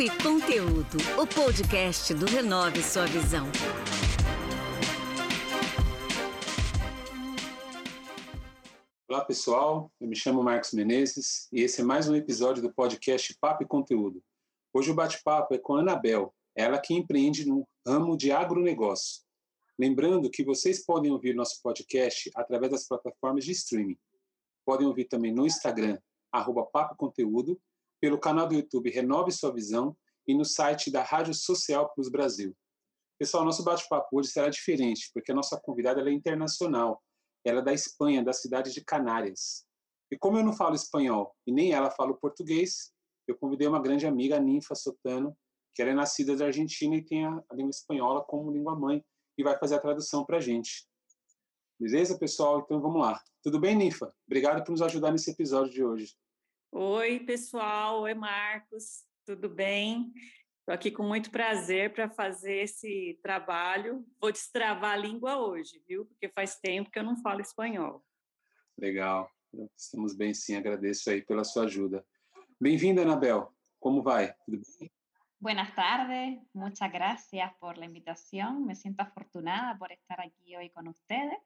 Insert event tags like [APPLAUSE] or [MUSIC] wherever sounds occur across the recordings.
Papo e Conteúdo, o podcast do Renove Sua Visão. Olá pessoal, eu me chamo Marcos Menezes e esse é mais um episódio do podcast Papo e Conteúdo. Hoje o bate-papo é com a Anabel, ela que empreende no ramo de agronegócio. Lembrando que vocês podem ouvir nosso podcast através das plataformas de streaming. Podem ouvir também no Instagram, arroba Papo Conteúdo, pelo canal do YouTube Renove Sua Visão e no site da Rádio Social Plus Brasil. Pessoal, nosso bate-papo hoje será diferente, porque a nossa convidada é internacional. Ela é da Espanha, da cidade de Canárias. E como eu não falo espanhol e nem ela fala português, eu convidei uma grande amiga, a Ninfa Sotano, que ela é nascida da Argentina e tem a, língua espanhola como língua mãe e vai fazer a tradução para a gente. Beleza, pessoal? Então vamos lá. Tudo bem, Ninfa? Obrigado por nos ajudar nesse episódio de hoje. Oi, pessoal. Oi, Marcos. Tudo bem? Estou aqui com muito prazer para fazer esse trabalho. Vou destravar a língua hoje, viu? Porque faz tempo que eu não falo espanhol. Legal. Estamos bem, sim. Agradeço aí pela sua ajuda. Bem-vinda, Anabel. Como vai? Tudo bem? Buenas tardes, muchas gracias por la invitación. Me siento afortunada por estar aquí hoy con ustedes.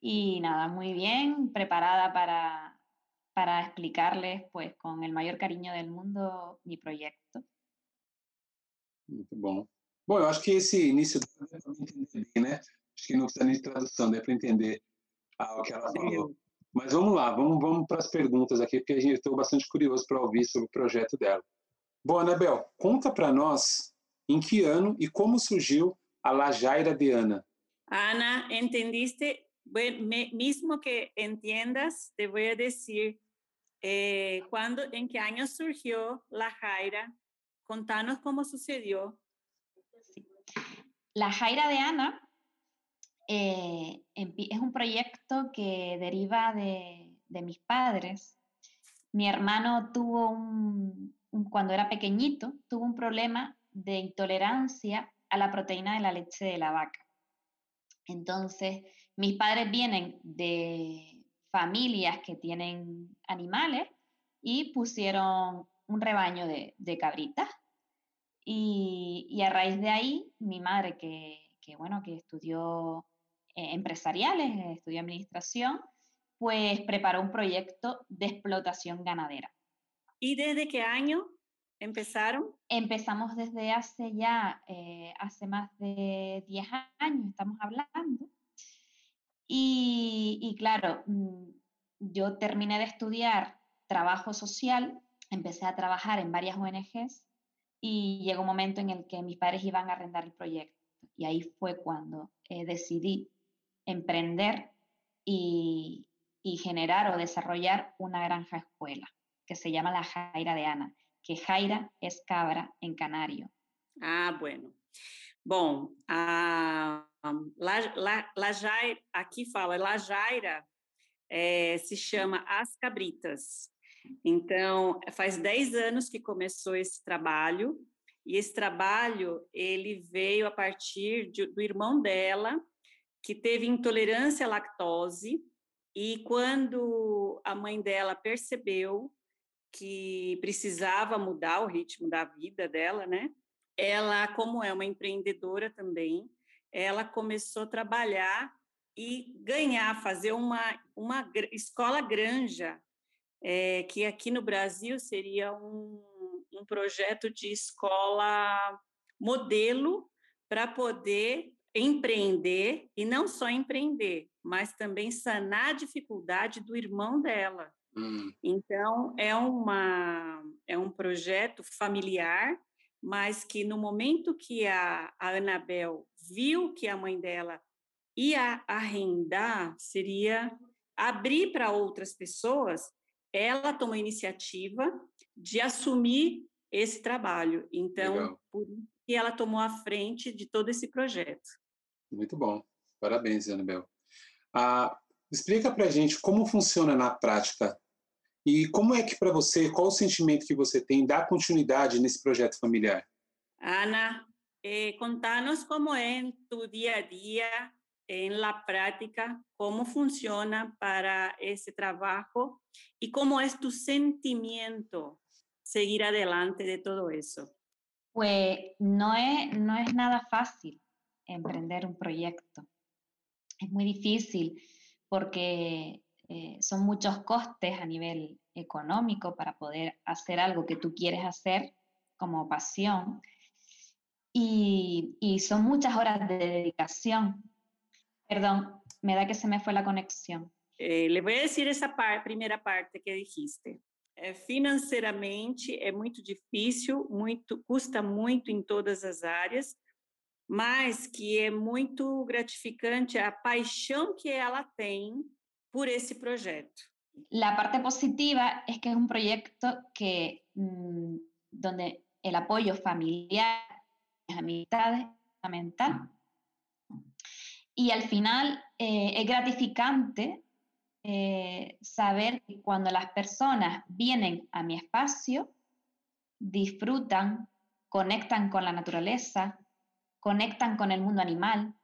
Y nada, muy bien, preparada para para explicarles, pues, con el maior carinho do mundo, mi projeto. Muito bom. Bom, eu acho que esse início dá para entender bem, né? Acho que não precisa nem de tradução, dá para entender o que ela falou. Mas vamos lá, vamos, vamos para as perguntas aqui, porque a gente estou bastante curioso para ouvir sobre o projeto dela. Bom, Anabel, conta para nós em que ano e como surgiu a Lajaira de Ana. Ana, entendiste bueno, me, mismo que entiendas, te voy a decir eh, cuándo, en qué año surgió la Jaira. Contanos cómo sucedió. La Jaira de Ana eh, es un proyecto que deriva de, de, mis padres. Mi hermano tuvo un, cuando era pequeñito, tuvo un problema de intolerancia a la proteína de la leche de la vaca. Entonces, mis padres vienen de familias que tienen animales y pusieron un rebaño de, cabritas. Y, a raíz de ahí, mi madre, que, bueno, que estudió eh, empresariales, estudió administración, pues preparó un proyecto de explotación ganadera. ¿Y desde qué año empezaron? Empezamos desde hace ya, eh, hace más de 10 años, estamos hablando. Y, claro, mm, yo terminé de estudiar trabajo social, empecé a trabajar en varias ONGs y llegó un momento en el que mis padres iban a arrendar el proyecto. Y ahí fue cuando eh, decidí emprender y, y, generar o desarrollar una granja escuela que se llama la Jaira de Ana, que Jaira es cabra en canario. Ah, bueno. Bom, a, La, La, Lajaira, aqui fala, Lajaira é, se chama As Cabritas. Então, faz 10 anos que começou esse trabalho, e esse trabalho, ele veio a partir de, do irmão dela, que teve intolerância à lactose, e quando a mãe dela percebeu que precisava mudar o ritmo da vida dela, né? Ela, como é uma empreendedora também, ela começou a trabalhar e ganhar, fazer uma, uma escola granja, é, que aqui no Brasil seria um, um projeto de escola modelo para poder empreender e não só empreender, mas também sanar a dificuldade do irmão dela. Hum. Então é uma é um projeto familiar mas que no momento que a, a Anabel viu que a mãe dela ia arrendar, seria abrir para outras pessoas, ela tomou a iniciativa de assumir esse trabalho. Então, Legal. por isso que ela tomou a frente de todo esse projeto. Muito bom. Parabéns, Anabel. Ah, explica para a gente como funciona na prática e como é que para você, qual o sentimento que você tem dar continuidade nesse projeto familiar? Ana, eh, contanos como é em tu dia a dia, em la prática, como funciona para esse trabalho e como é tu sentimento seguir adelante de todo eso? Pues no es, no es nada fácil emprender un proyecto. Es muy difícil porque eh, son muchos costes a nivel económico para poder hacer algo que tú quieres hacer como pasión y, y son muchas horas de dedicación. Perdón, me da que se me fue la conexión. Eh, le vou dizer essa par, primeira parte que dijiste. É, financeiramente é muito difícil, muito custa muito em todas as áreas, mas que é muito gratificante a paixão que ela tem por esse projeto. La parte positiva es que es un proyecto que mmm, donde el apoyo familiar, amistades, fundamental. Y al final eh, es gratificante eh, saber que cuando las personas vienen a mi espacio, disfrutan, conectan con la naturaleza, conectan con el mundo animal,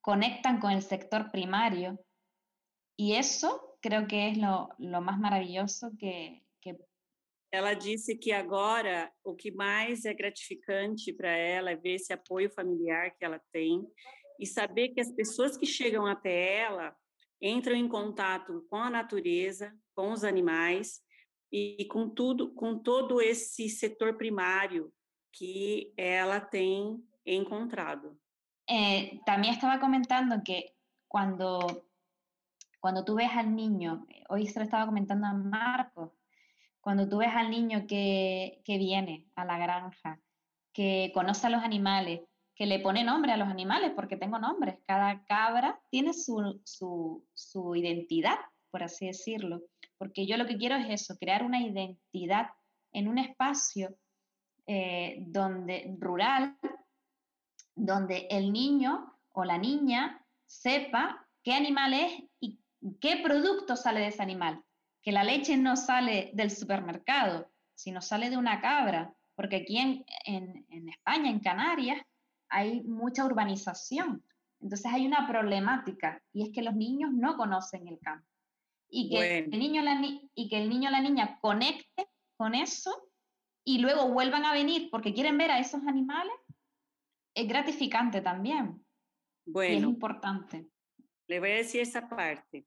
conectan con el sector primario. Y eso creo que es lo, lo más maravilloso que, que ela disse que agora o que mais é gratificante para ela é ver esse apoio familiar que ela tem e saber que as pessoas que chegam até ela entram em contato com a natureza, com os animais e com tudo, com todo esse setor primário que ela tem encontrado. Eh, también estaba comentando que cuando, cuando tú ves al niño, hoy se lo estaba comentando a Marco, cuando tú ves al niño que, que viene a la granja, que conoce a los animales, que le pone nombre a los animales, porque tengo nombres. Cada cabra tiene su, su, su, identidad, por así decirlo. Porque yo lo que quiero es eso, crear una identidad en un espacio eh, donde, rural, donde el niño o la niña sepa qué animal es y qué producto sale de ese animal. Que la leche no sale del supermercado, sino sale de una cabra. Porque aquí en, en, en España, en Canarias, hay mucha urbanización. Entonces hay una problemática y es que los niños no conocen el campo. Y que, bueno. el, niño, la, y que el niño o la niña conecte con eso y luego vuelvan a venir porque quieren ver a esos animales, es gratificante también. Bueno, y es importante. Le voy a decir esa parte.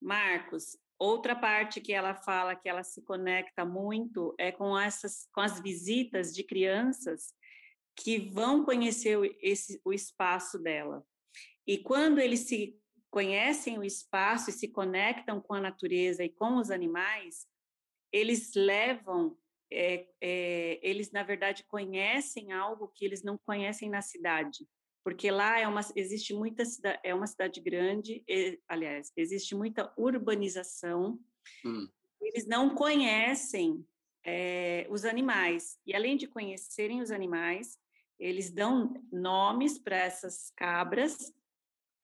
Marcos, outra parte que ela fala que ela se conecta muito é com essas com as visitas de crianças que vão conhecer o, esse, o espaço dela. E quando eles se conhecem o espaço e se conectam com a natureza e com os animais, eles levam, é, é, eles na verdade conhecem algo que eles não conhecem na cidade, porque lá é uma, existe muita é uma cidade grande, e, aliás, existe muita urbanização. Hum. Eles não conhecem é, os animais e além de conhecerem os animais, eles dão nomes para essas cabras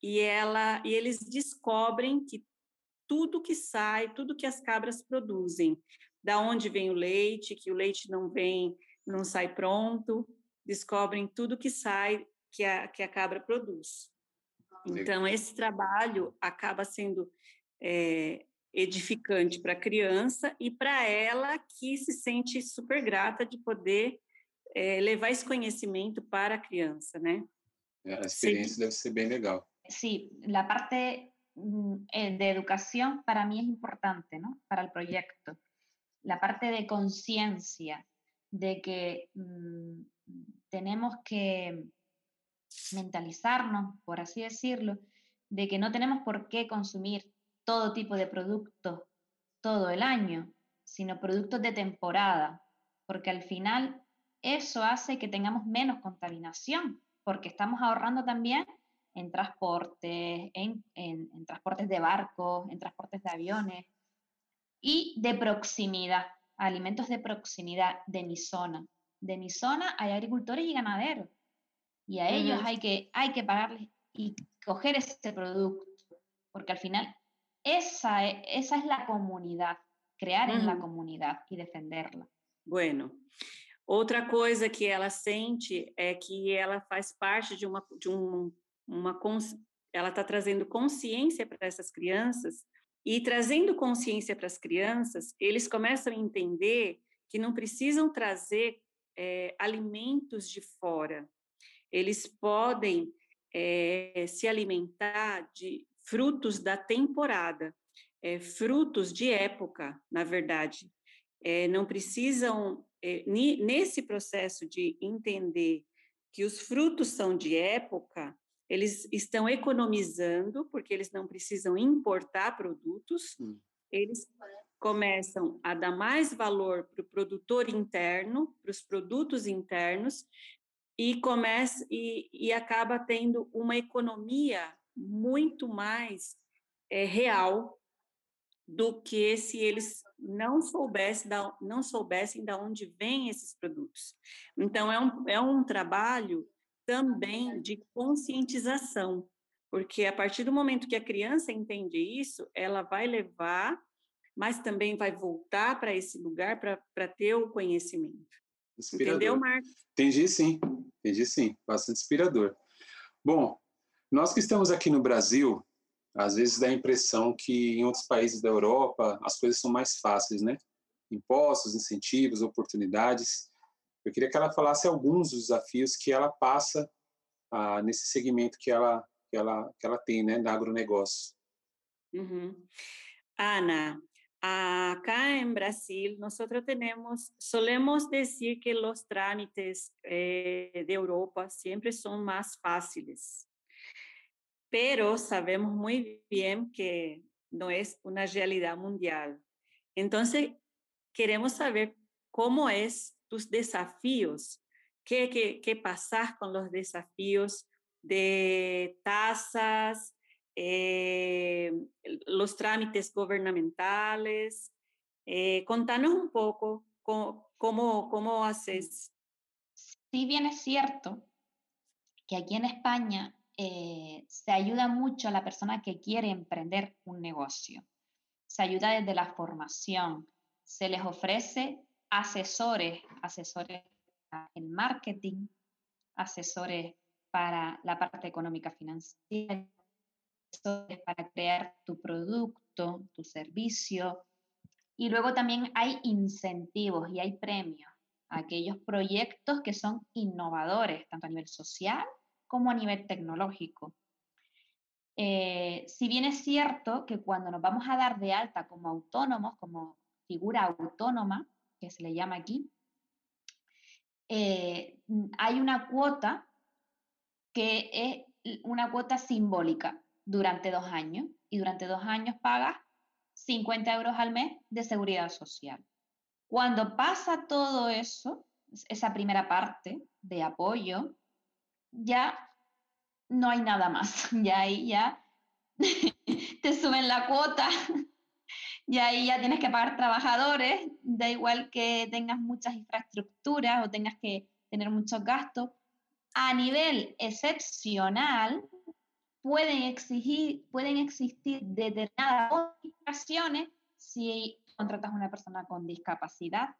e ela e eles descobrem que tudo que sai, tudo que as cabras produzem, da onde vem o leite, que o leite não vem, não sai pronto, descobrem tudo que sai que a, que a cabra produz. Então, esse trabalho acaba sendo é, edificante para a criança e para ela que se sente super grata de poder é, levar esse conhecimento para a criança, né? A experiência sí. deve ser bem legal. Sí, la parte mm, eh, de educación para mí es importante, ¿no? Para el proyecto. La parte de conciencia de que mmm, tenemos que mentalizarnos, por así decirlo, de que no tenemos por qué consumir todo tipo de productos todo el año, sino productos de temporada, porque al final eso hace que tengamos menos contaminación, porque estamos ahorrando también en transportes, en, en, en transportes de barcos, en transportes de aviones y de proximidad, alimentos de proximidad de mi zona. De mi zona hay agricultores y ganaderos y a ellos hay que, hay que pagarles y coger ese producto, porque al final esa, esa es la comunidad, crear en la comunidad y defenderla. Bueno, Outra coisa que ela sente é que ela faz parte de uma, de um, uma ela está trazendo consciência para essas crianças e trazendo consciência para as crianças, eles começam a entender que não precisam trazer é, alimentos de fora. Eles podem é, se alimentar de frutos da temporada, é, frutos de época, na verdade. não precisam, nesse processo de entender que os frutos são de época, eles estão economizando, porque eles não precisam importar produtos, hum. eles começam a dar mais valor para o produtor interno, para os produtos internos, e começa e, e acaba tendo uma economia muito mais é, real do que se eles não soubessem da, não soubessem de onde vêm esses produtos. Então é um, é um trabalho também de conscientização, porque a partir do momento que a criança entende isso, ela vai levar, mas também vai voltar para esse lugar para ter o conhecimento. Inspirador. Entendeu, Marcos? Entendi sim, entendi sim, bastante inspirador. Bom, nós que estamos aqui no Brasil, às vezes dá a impressão que em outros países da Europa as coisas são mais fáceis, né? Impostos, incentivos, oportunidades. Eu queria que ela falasse alguns dos desafios que ela passa ah, nesse segmento que ela, que ela, que ela tem, né, da agronegócio. Uhum. Ana, acá en Brasil nosotros tenemos, solemos decir que los trámites eh, de Europa siempre son más fáciles, pero sabemos muy bien que no es una realidad mundial. Entonces, queremos saber cómo es tus desafíos, qué, qué, qué pasar con los desafíos de tasas, eh, los trámites gubernamentales. Eh, contanos un poco cómo, cómo, cómo haces. Si bien es cierto que aquí en España eh, se ayuda mucho a la persona que quiere emprender un negocio. Se ayuda desde la formación, se les ofrece asesores, asesores en marketing, asesores para la parte económica financiera, para crear tu producto, tu servicio. Y luego también hay incentivos y hay premios a aquellos proyectos que son innovadores, tanto a nivel social como a nivel tecnológico. Eh, si bien es cierto que cuando nos vamos a dar de alta como autónomos, como figura autónoma, que se le llama aquí, eh, hay una cuota que es una cuota simbólica durante dos años y durante dos años pagas 50 euros al mes de seguridad social. Cuando pasa todo eso, esa primera parte de apoyo, ya no hay nada más. [LAUGHS] Ya ahí ya [LAUGHS] te suben la cuota [LAUGHS] y ahí ya tienes que pagar trabajadores, da igual que tengas muchas infraestructuras o tengas que tener muchos gastos. A nivel excepcional, pueden, exigir, pueden existir determinadas bonificaciones si contratas a una persona con discapacidad,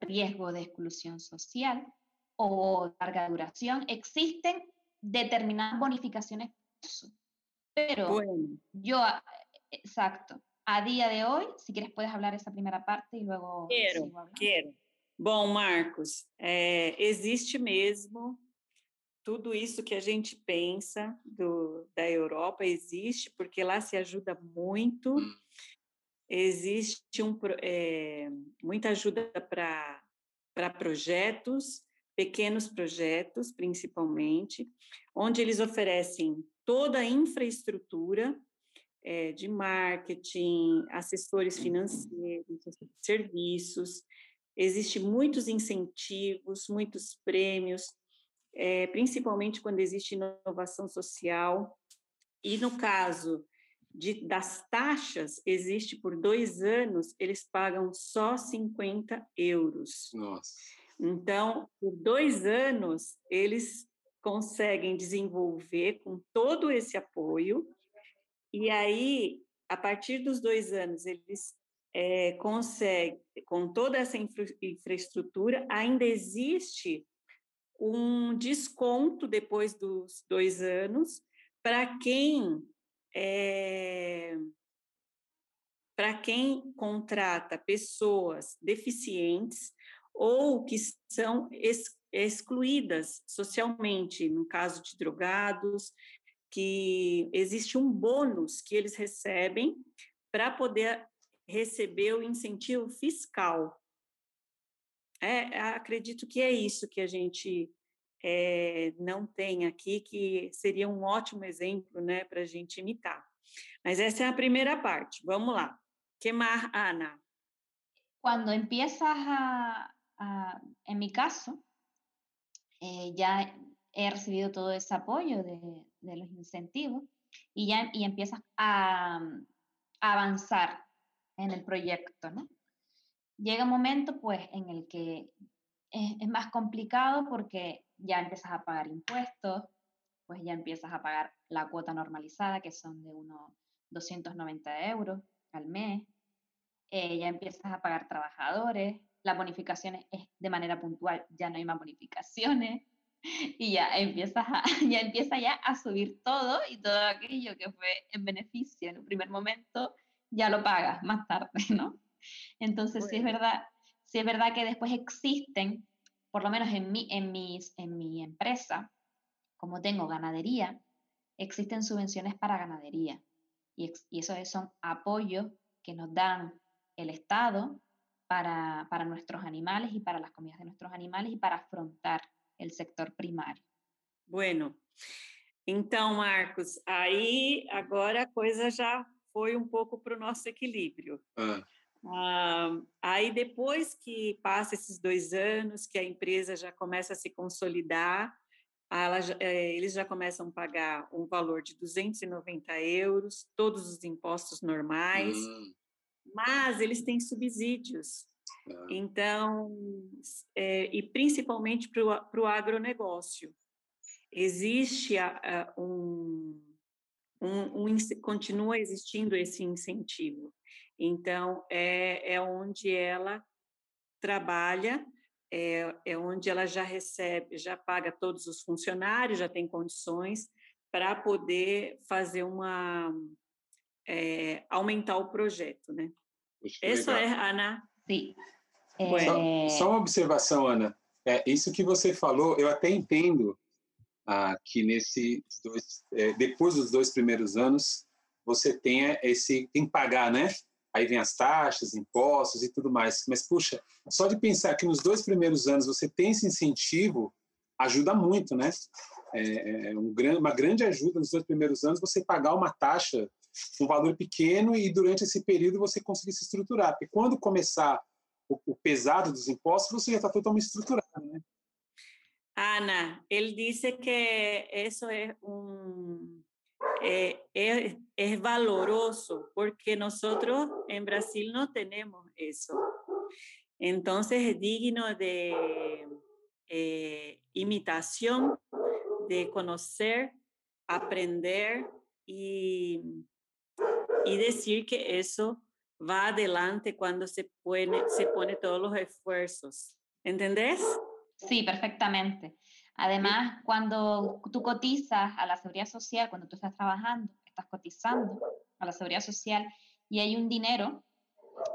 riesgo de exclusión social o larga duración. Existen determinadas bonificaciones. Pero yo Exacto. A día de hoy, si quieres puedes hablar essa primeira parte e logo quero, quero. Bom, Marcos, é, existe mesmo tudo isso que a gente pensa do, da Europa existe porque lá se ajuda muito. Hum. Existe um, é, muita ajuda para projetos, pequenos projetos, principalmente, onde eles oferecem toda a infraestrutura é, de marketing, assessores financeiros, serviços. Existem muitos incentivos, muitos prêmios, é, principalmente quando existe inovação social. E no caso de, das taxas, existe por dois anos, eles pagam só 50 euros. Nossa. Então, por dois anos, eles conseguem desenvolver com todo esse apoio e aí, a partir dos dois anos, eles é, conseguem, com toda essa infra infraestrutura, ainda existe um desconto depois dos dois anos para quem é, para para quem contrata pessoas deficientes ou que são ex excluídas socialmente, no caso de drogados, que existe um bônus que eles recebem para poder receber o incentivo fiscal. É, acredito que é isso que a gente é, não tem aqui, que seria um ótimo exemplo né, para a gente imitar. Mas essa é a primeira parte. Vamos lá. que mais, Ana? Cuando empiezas a, a mi caso, eh, ya he recibido todo ese apoyo de, de los incentivos y ya y empiezas a, a, en el proyecto, ¿no? Llega un momento, pues, en el que es, es más complicado porque ya empiezas a pagar impuestos, pues ya empiezas a pagar la cuota normalizada, que son de unos 290 euros al mes, eh, ya empiezas a pagar trabajadores, las bonificaciones es de manera puntual, ya no hay más bonificaciones, [LAUGHS] y ya empiezas a, [LAUGHS] ya empieza ya a subir todo y todo aquello que fue en beneficio en un primer momento, ya lo pagas más tarde, ¿no? Entonces, sí es verdad, sí es verdad que después existen, por lo menos en mi, en, mis, en mi empresa, como tengo ganadería, existen subvenciones para ganadería. Y, y eso son apoyos que nos dan el Estado para, para nuestros animales y para las comidas de nuestros animales y para afrontar el sector primário. Bueno, então, Marcos, aí agora a coisa já foi um pouco para o nosso equilíbrio. Ah. Ah, aí depois que passa esses dois anos, que a empresa já começa a se consolidar, ela, é, eles já começam a pagar um valor de 290 euros, todos os impostos normais, hum. mas eles têm subsídios. Ah. Então, é, e principalmente para o agronegócio. Existe a, a, um, um, um, continua existindo esse incentivo. Então, é, é onde ela trabalha, é, é onde ela já recebe, já paga todos os funcionários, já tem condições para poder fazer uma. É, aumentar o projeto, né? Isso é, Ana? Sim. Só, só, uma observação, Ana. É, isso que você falou, eu até entendo ah, que nesse dois, é, depois dos dois primeiros anos você tenha esse tem que pagar, né? Aí vem as taxas, impostos e tudo mais. Mas puxa, só de pensar que nos dois primeiros anos você tem esse incentivo ajuda muito, né? É, é um, uma grande ajuda nos dois primeiros anos você pagar uma taxa um valor pequeno e durante esse período você conseguir se estruturar. Porque quando começar o, o pesado dos impostos, você já está totalmente estruturado, né? Ana, ele disse que isso é um Eh, es, es valoroso porque nosotros en Brasil no tenemos eso. Entonces es digno de eh, imitación, de conocer, aprender y, y, decir que eso va adelante cuando se pone, se pone todos los esfuerzos. ¿Entendés? Sí, perfectamente. Además, cuando tú cotizas a la seguridad social, cuando tú estás trabajando, estás cotizando a la seguridad social y hay un dinero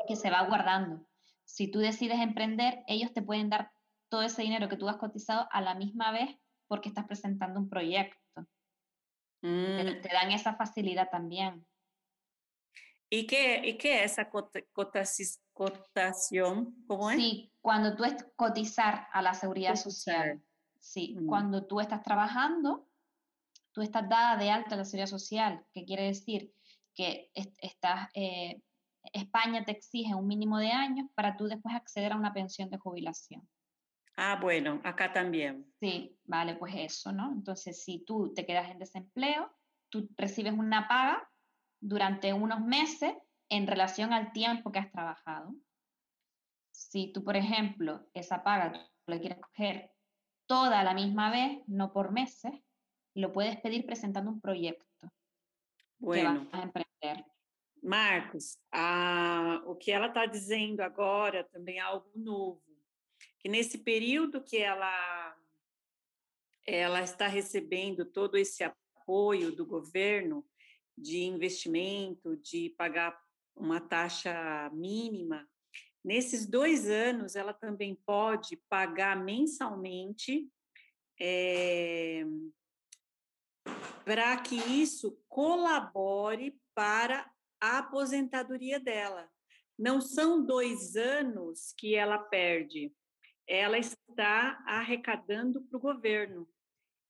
que se va guardando. Si tú decides emprender, ellos te pueden dar todo ese dinero que tú has cotizado a la misma vez porque estás presentando un proyecto. Te, mm. te dan esa facilidad también. ¿Y qué, y qué es esa cotación? ¿Cómo es? Sí, cuando tú es cotizar a la seguridad social. Sí, mm. cuando tú estás trabajando, tú estás dada de alta a la seguridad social, que quiere decir que estás, eh, España te exige un mínimo de años para tú después acceder a una pensión de jubilación. Ah, bueno, acá también. Sí, vale, pues eso, ¿no? Entonces, si tú te quedas en desempleo, tú recibes una paga durante unos meses en relación al tiempo que has trabajado. Si tú, por ejemplo, esa paga la quieres coger toda la misma vez, no por meses, lo puedes pedir presentando un proyecto bueno, que vas a emprender. Marcos, a, o que ela está dizendo agora também é algo novo, que nesse período que ela ela está recebendo todo esse apoio do governo, de investimento, de pagar uma taxa mínima, nesses dois anos ela também pode pagar mensalmente é, para que isso colabore para a aposentadoria dela. Não são dois anos que ela perde, ela está arrecadando para o governo.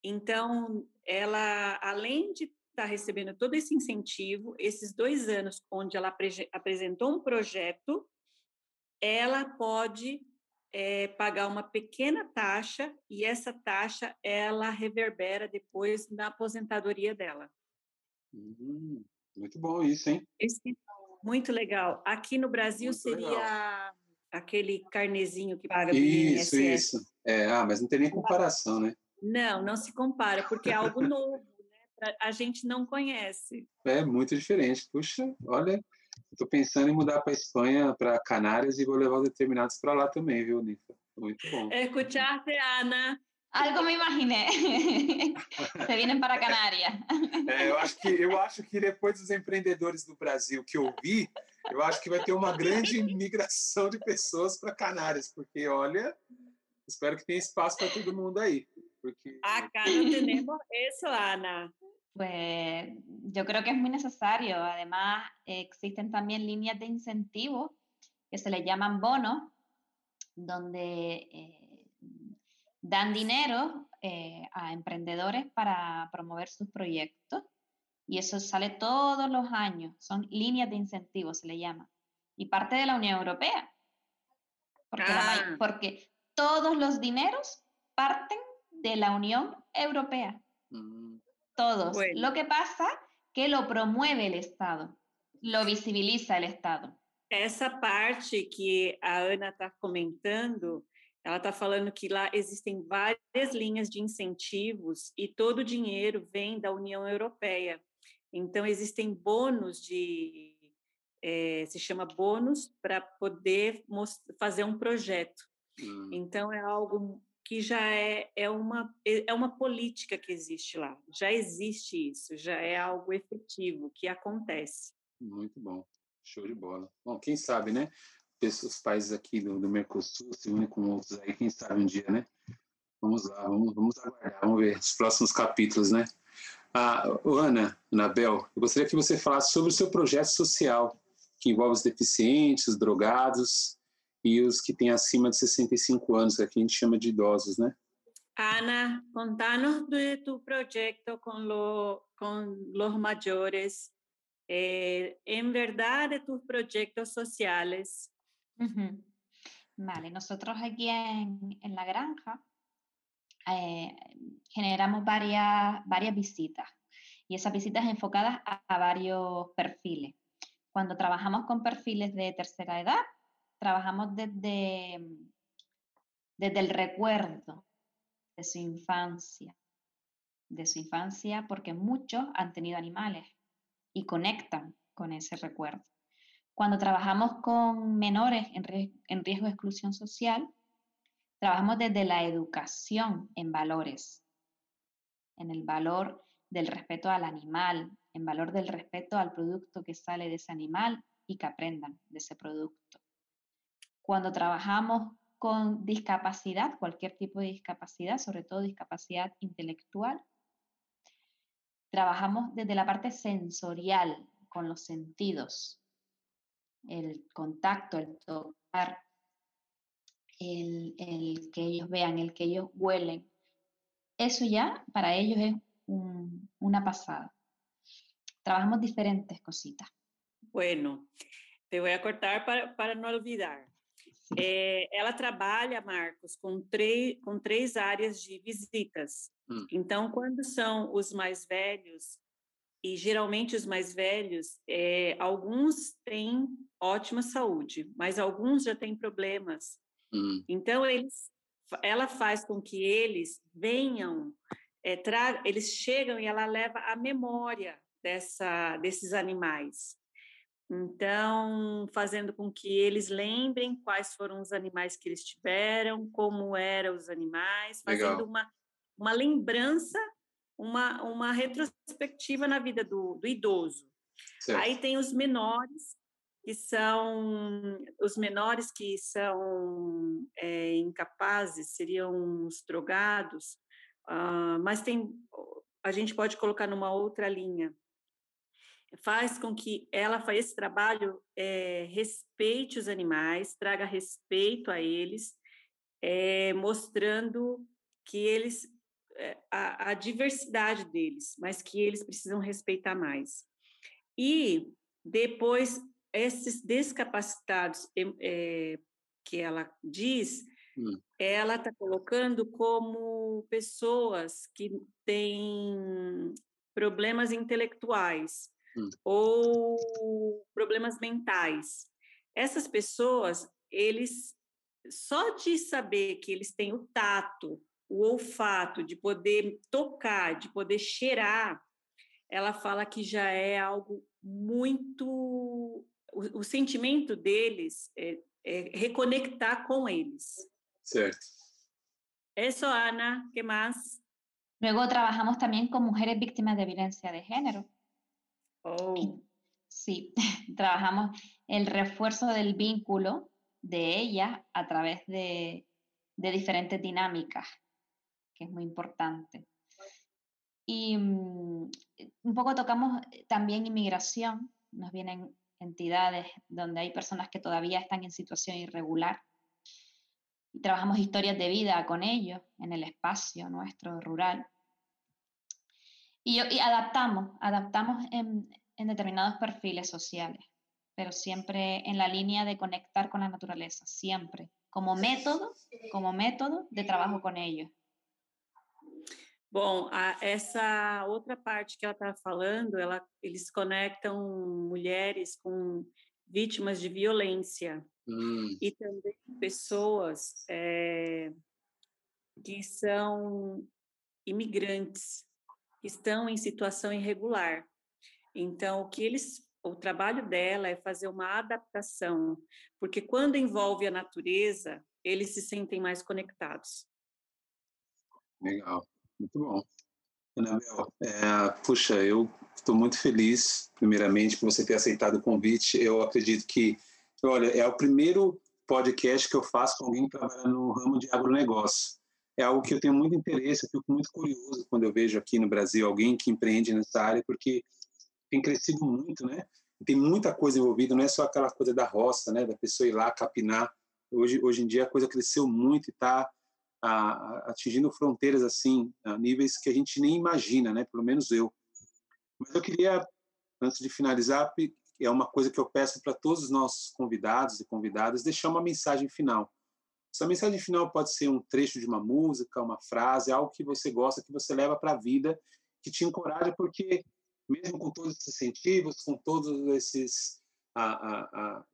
Então, ela, além de estar recebendo todo esse incentivo, esses dois anos onde ela apresentou um projeto, ela pode é, pagar uma pequena taxa e essa taxa ela reverbera depois na aposentadoria dela. Hum, muito bom isso, hein? Esse, muito legal. Aqui no Brasil muito seria legal. aquele carnezinho que paga Isso, isso. É, ah, mas não tem nem comparação, né? Não, não se compara, porque é algo novo, A gente não conhece. É muito diferente. Puxa, olha, estou pensando em mudar para Espanha, para Canárias e vou levar os determinados para lá também, viu, Nifa? Muito bom. Escuchaste, Ana. Algo me imaginé. [LAUGHS] Se vienen para Canária. É, eu, acho que, eu acho que depois dos empreendedores do Brasil que eu vi, eu acho que vai ter uma grande migração de pessoas para Canárias, porque, olha, espero que tenha espaço para todo mundo aí. Porque... Acá no tenemos eso, Ana. Pues yo creo que es muy necesario. Además, existen también líneas de incentivo que se le llaman bonos, donde eh, dan dinero eh, a emprendedores para promover sus proyectos y eso sale todos los años, son líneas de incentivo, se le llama, y parte de la Unión Europea, porque, ah. porque todos los dineros parten de la Unión Europea, mm. todos. Lo que pasa que lo promueve el Estado, lo visibiliza el Estado. Esa parte que a Ana está comentando Ela está falando que lá existem várias linhas de incentivos e todo o dinheiro vem da União Europeia. Então, existem bônus de. É, se chama bônus para poder fazer um projeto. Hum. Então, é algo que já é, é, uma, é uma política que existe lá. Já existe isso, já é algo efetivo que acontece. Muito bom. Show de bola. Bom, quem sabe, né? os países aqui do, do Mercosul se unem com outros aí, quem sabe um dia, né? Vamos lá, vamos, vamos aguardar, vamos ver os próximos capítulos, né? Ah, Ana, Anabel, eu gostaria que você falasse sobre o seu projeto social, que envolve os deficientes, os drogados e os que têm acima de 65 anos, que aqui a gente chama de idosos, né? Ana, contanos de tu proyecto con, lo, con los mayores, eh, en verdad de tus proyectos sociales, Vale, nosotros aquí en, la granja eh, generamos varias, varias visitas y esas visitas enfocadas a, varios perfiles. Cuando trabajamos con perfiles de tercera edad, trabajamos desde, desde el recuerdo de su infancia, de su infancia porque muchos han tenido animales y conectan con ese recuerdo. Cuando trabajamos con menores en, riesgo de exclusión social, trabajamos desde la educación en valores, en el valor del respeto al animal, en valor del respeto al producto que sale de ese animal y que aprendan de ese producto. Cuando trabajamos con discapacidad, cualquier tipo de discapacidad, sobre todo discapacidad intelectual, trabajamos desde la parte sensorial, con los sentidos, el contacto, el tocar, el, que ellos vean, el que ellos huelen. Eso ya para ellos es una pasada. Trabajamos diferentes cositas. Bueno, te voy a cortar para, no olvidar. Eh, ela trabalha, Marcos, com, com três áreas de visitas. Hum. Então, quando são os mais velhos, e geralmente os mais velhos, é, alguns têm ótima saúde, mas alguns já têm problemas. Hum. Então, eles, ela faz com que eles venham, é, tra eles chegam e ela leva a memória dessa, desses animais. Então, fazendo com que eles lembrem quais foram os animais que eles tiveram, como eram os animais, fazendo uma, uma lembrança uma, uma retrospectiva na vida do, do idoso. Certo. Aí tem os menores, que são os menores que são é, incapazes, seriam os drogados, uh, mas tem, a gente pode colocar numa outra linha. Faz com que ela faça esse trabalho, é, respeite os animais, traga respeito a eles, é, mostrando que eles, a, a diversidade deles, mas que eles precisam respeitar mais. E depois esses descapacitados é, que ela diz, hum. ela está colocando como pessoas que têm problemas intelectuais hum. ou problemas mentais. Essas pessoas, eles só de saber que eles têm o tato, o olfato, de poder tocar, de poder cheirar, ela fala que já é algo muito o, o sentimento deles é, é, reconectar com eles. Certo. Eso, Ana, ¿qué más? Luego trabajamos también con mujeres víctimas de violencia de género. Oh. Sí, [LAUGHS] trabajamos el refuerzo del vínculo de ellas a través de, diferentes dinámicas, que es muy importante. Y um, un poco tocamos también inmigración, nos vienen entidades donde hay personas que todavía están en situación irregular. Y trabajamos historias de vida con ellos en el espacio nuestro rural. Y, y adaptamos, adaptamos en, en determinados perfiles sociales, pero siempre en la línea de conectar con la naturaleza, siempre, como método, como método de trabajo con ellos. Bom, a, essa outra parte que ela está falando, ela, eles conectam mulheres com vítimas de violência hum. e também pessoas é, que são imigrantes, estão em situação irregular. Então, o que eles, o trabalho dela é fazer uma adaptação, porque quando envolve a natureza, eles se sentem mais conectados. Legal. Muito bom. Anabel, é, puxa, eu estou muito feliz, primeiramente, por você ter aceitado o convite. Eu acredito que, olha, é o primeiro podcast que eu faço com alguém que trabalha no ramo de agronegócio. É algo que eu tenho muito interesse, eu fico muito curioso quando eu vejo aqui no Brasil alguém que empreende nessa área, porque tem crescido muito, né? Tem muita coisa envolvida, não é só aquela coisa da roça, né? Da pessoa ir lá capinar. Hoje, hoje em dia a coisa cresceu muito e está atingindo fronteiras assim, a níveis que a gente nem imagina, né? Pelo menos eu. Mas eu queria, antes de finalizar, é uma coisa que eu peço para todos os nossos convidados e convidadas, deixar uma mensagem final. Essa mensagem final pode ser um trecho de uma música, uma frase, algo que você gosta, que você leva para a vida, que te encoraja, porque mesmo com todos esses incentivos, com todos esses a, a, a,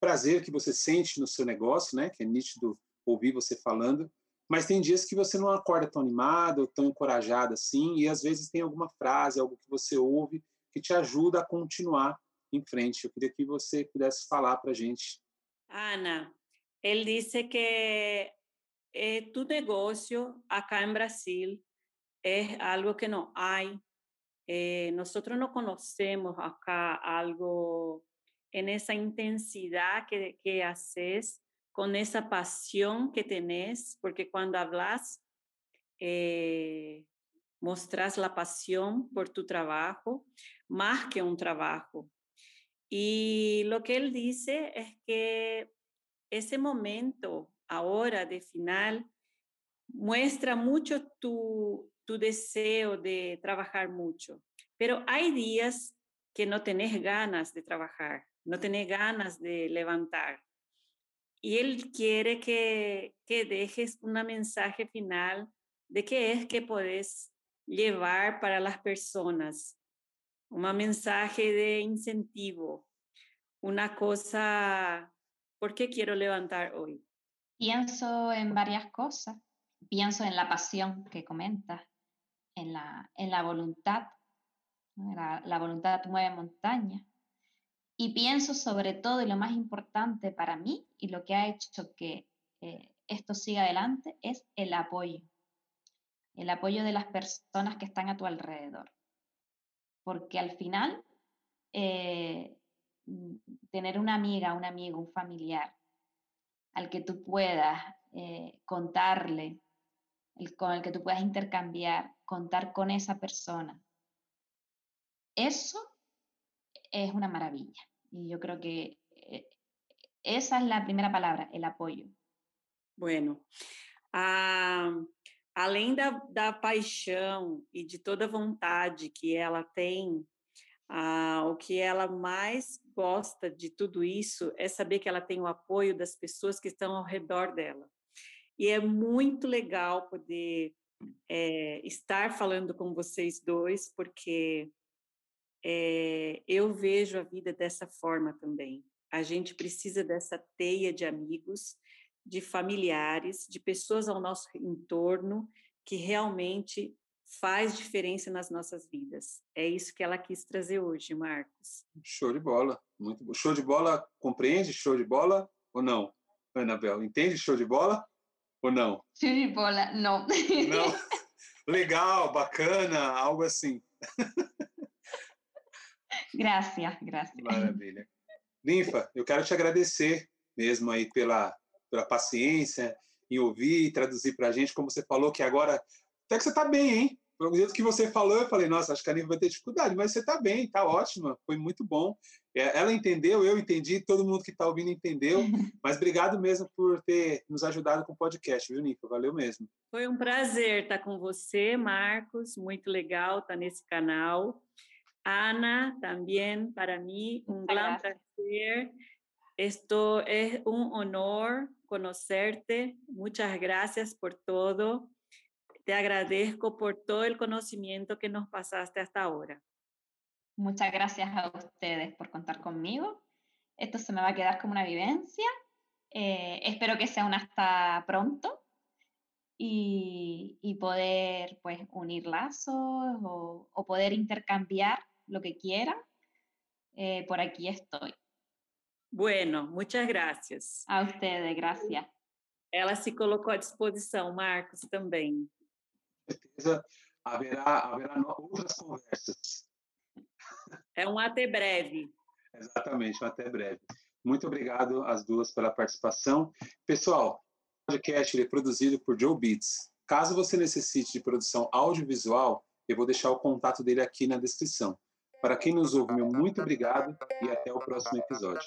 prazer que você sente no seu negócio, né, que é nítido ouvir você falando, mas tem dias que você não acorda tão animado, tão encorajado assim, e às vezes tem alguma frase, algo que você ouve que te ajuda a continuar em frente. Eu queria que você pudesse falar para gente. Ana, ele disse que é, tu negócio acá em Brasil é algo que não há. Eh, nosotros no conocemos acá algo en esa intensidad que, que haces con esa pasión que tenés, porque cuando hablas, eh, mostras la pasión por tu trabajo, más que un trabajo. Y lo que él dice es que ese momento ahora de final muestra mucho tu, tu deseo de trabajar mucho, pero hay días que no tenés ganas de trabajar, no tenés ganas de levantar. Y Él quiere que, que dejes un mensaje final de qué es que puedes llevar para las personas. Un mensaje de incentivo, una cosa, ¿por qué quiero levantar hoy? Pienso en varias cosas. Pienso en la pasión que comentas, en la, en la voluntad. La, la voluntad mueve montaña. Y pienso sobre todo, y lo más importante para mí, y lo que ha hecho que eh, esto siga adelante, es el apoyo. El apoyo de las personas que están a tu alrededor. Porque al final, eh, tener una amiga, un amigo, un familiar al que tú puedas eh, contarle, con el que tú puedas intercambiar, contar con esa persona. Eso es una maravilla. Y yo creo que eh, esa es la primera palabra, el apoyo. Bueno, ah, além da, da paixão e de toda vontade que ela tem, ah, o que ela mais gosta de tudo isso é saber que ela tem o apoio das pessoas que estão ao redor dela. E é muito legal poder é, estar falando com vocês dois, porque é, eu vejo a vida dessa forma também. A gente precisa dessa teia de amigos de familiares, de pessoas ao nosso entorno que realmente faz diferença nas nossas vidas. É isso que ela quis trazer hoje, Marcos. Show de bola, muito bom. Show de bola, compreende show de bola ou não? Anabel, entende show de bola ou não? Show de bola, não. Não. [LAUGHS] Legal, bacana, algo assim. Graças, graças. Maravilha. Linfa, eu quero te agradecer mesmo aí pela pela paciência em ouvir e traduzir para a gente, como você falou que agora até que você está bem, hein? Do jeito que você falou, eu falei, nossa, acho que a Niva vai ter dificuldade, mas você está bem, está ótima, foi muito bom. É, ela entendeu, eu entendi, todo mundo que está ouvindo entendeu, [LAUGHS] mas obrigado mesmo por ter nos ajudado com o podcast, viu, Nifa? Valeu mesmo. Foi um prazer estar com você, Marcos, muito legal estar nesse canal. Ana, também, para mim, um grande prazer. Esto es un honor conocerte. Muchas gracias por todo. Te agradezco por todo el conocimiento que nos pasaste hasta ahora. Muchas gracias a ustedes por contar conmigo. Esto se me va a quedar como una vivencia. Eh, espero que sea un hasta pronto y, poder pues unir lazos o, poder intercambiar lo que quieran. Eh, por aquí estoy. Bueno, muchas gracias. A ustedes, gracias. Ela se colocou à disposição, Marcos, também. Certeza haverá, haverá outras conversas. É um até breve. Exatamente, um até breve. Muito obrigado às duas pela participação. Pessoal, o podcast é produzido por Joe Beats. Caso você necessite de produção audiovisual, eu vou deixar o contato dele aqui na descrição. Para quem nos ouve, meu muito obrigado e até o próximo episódio.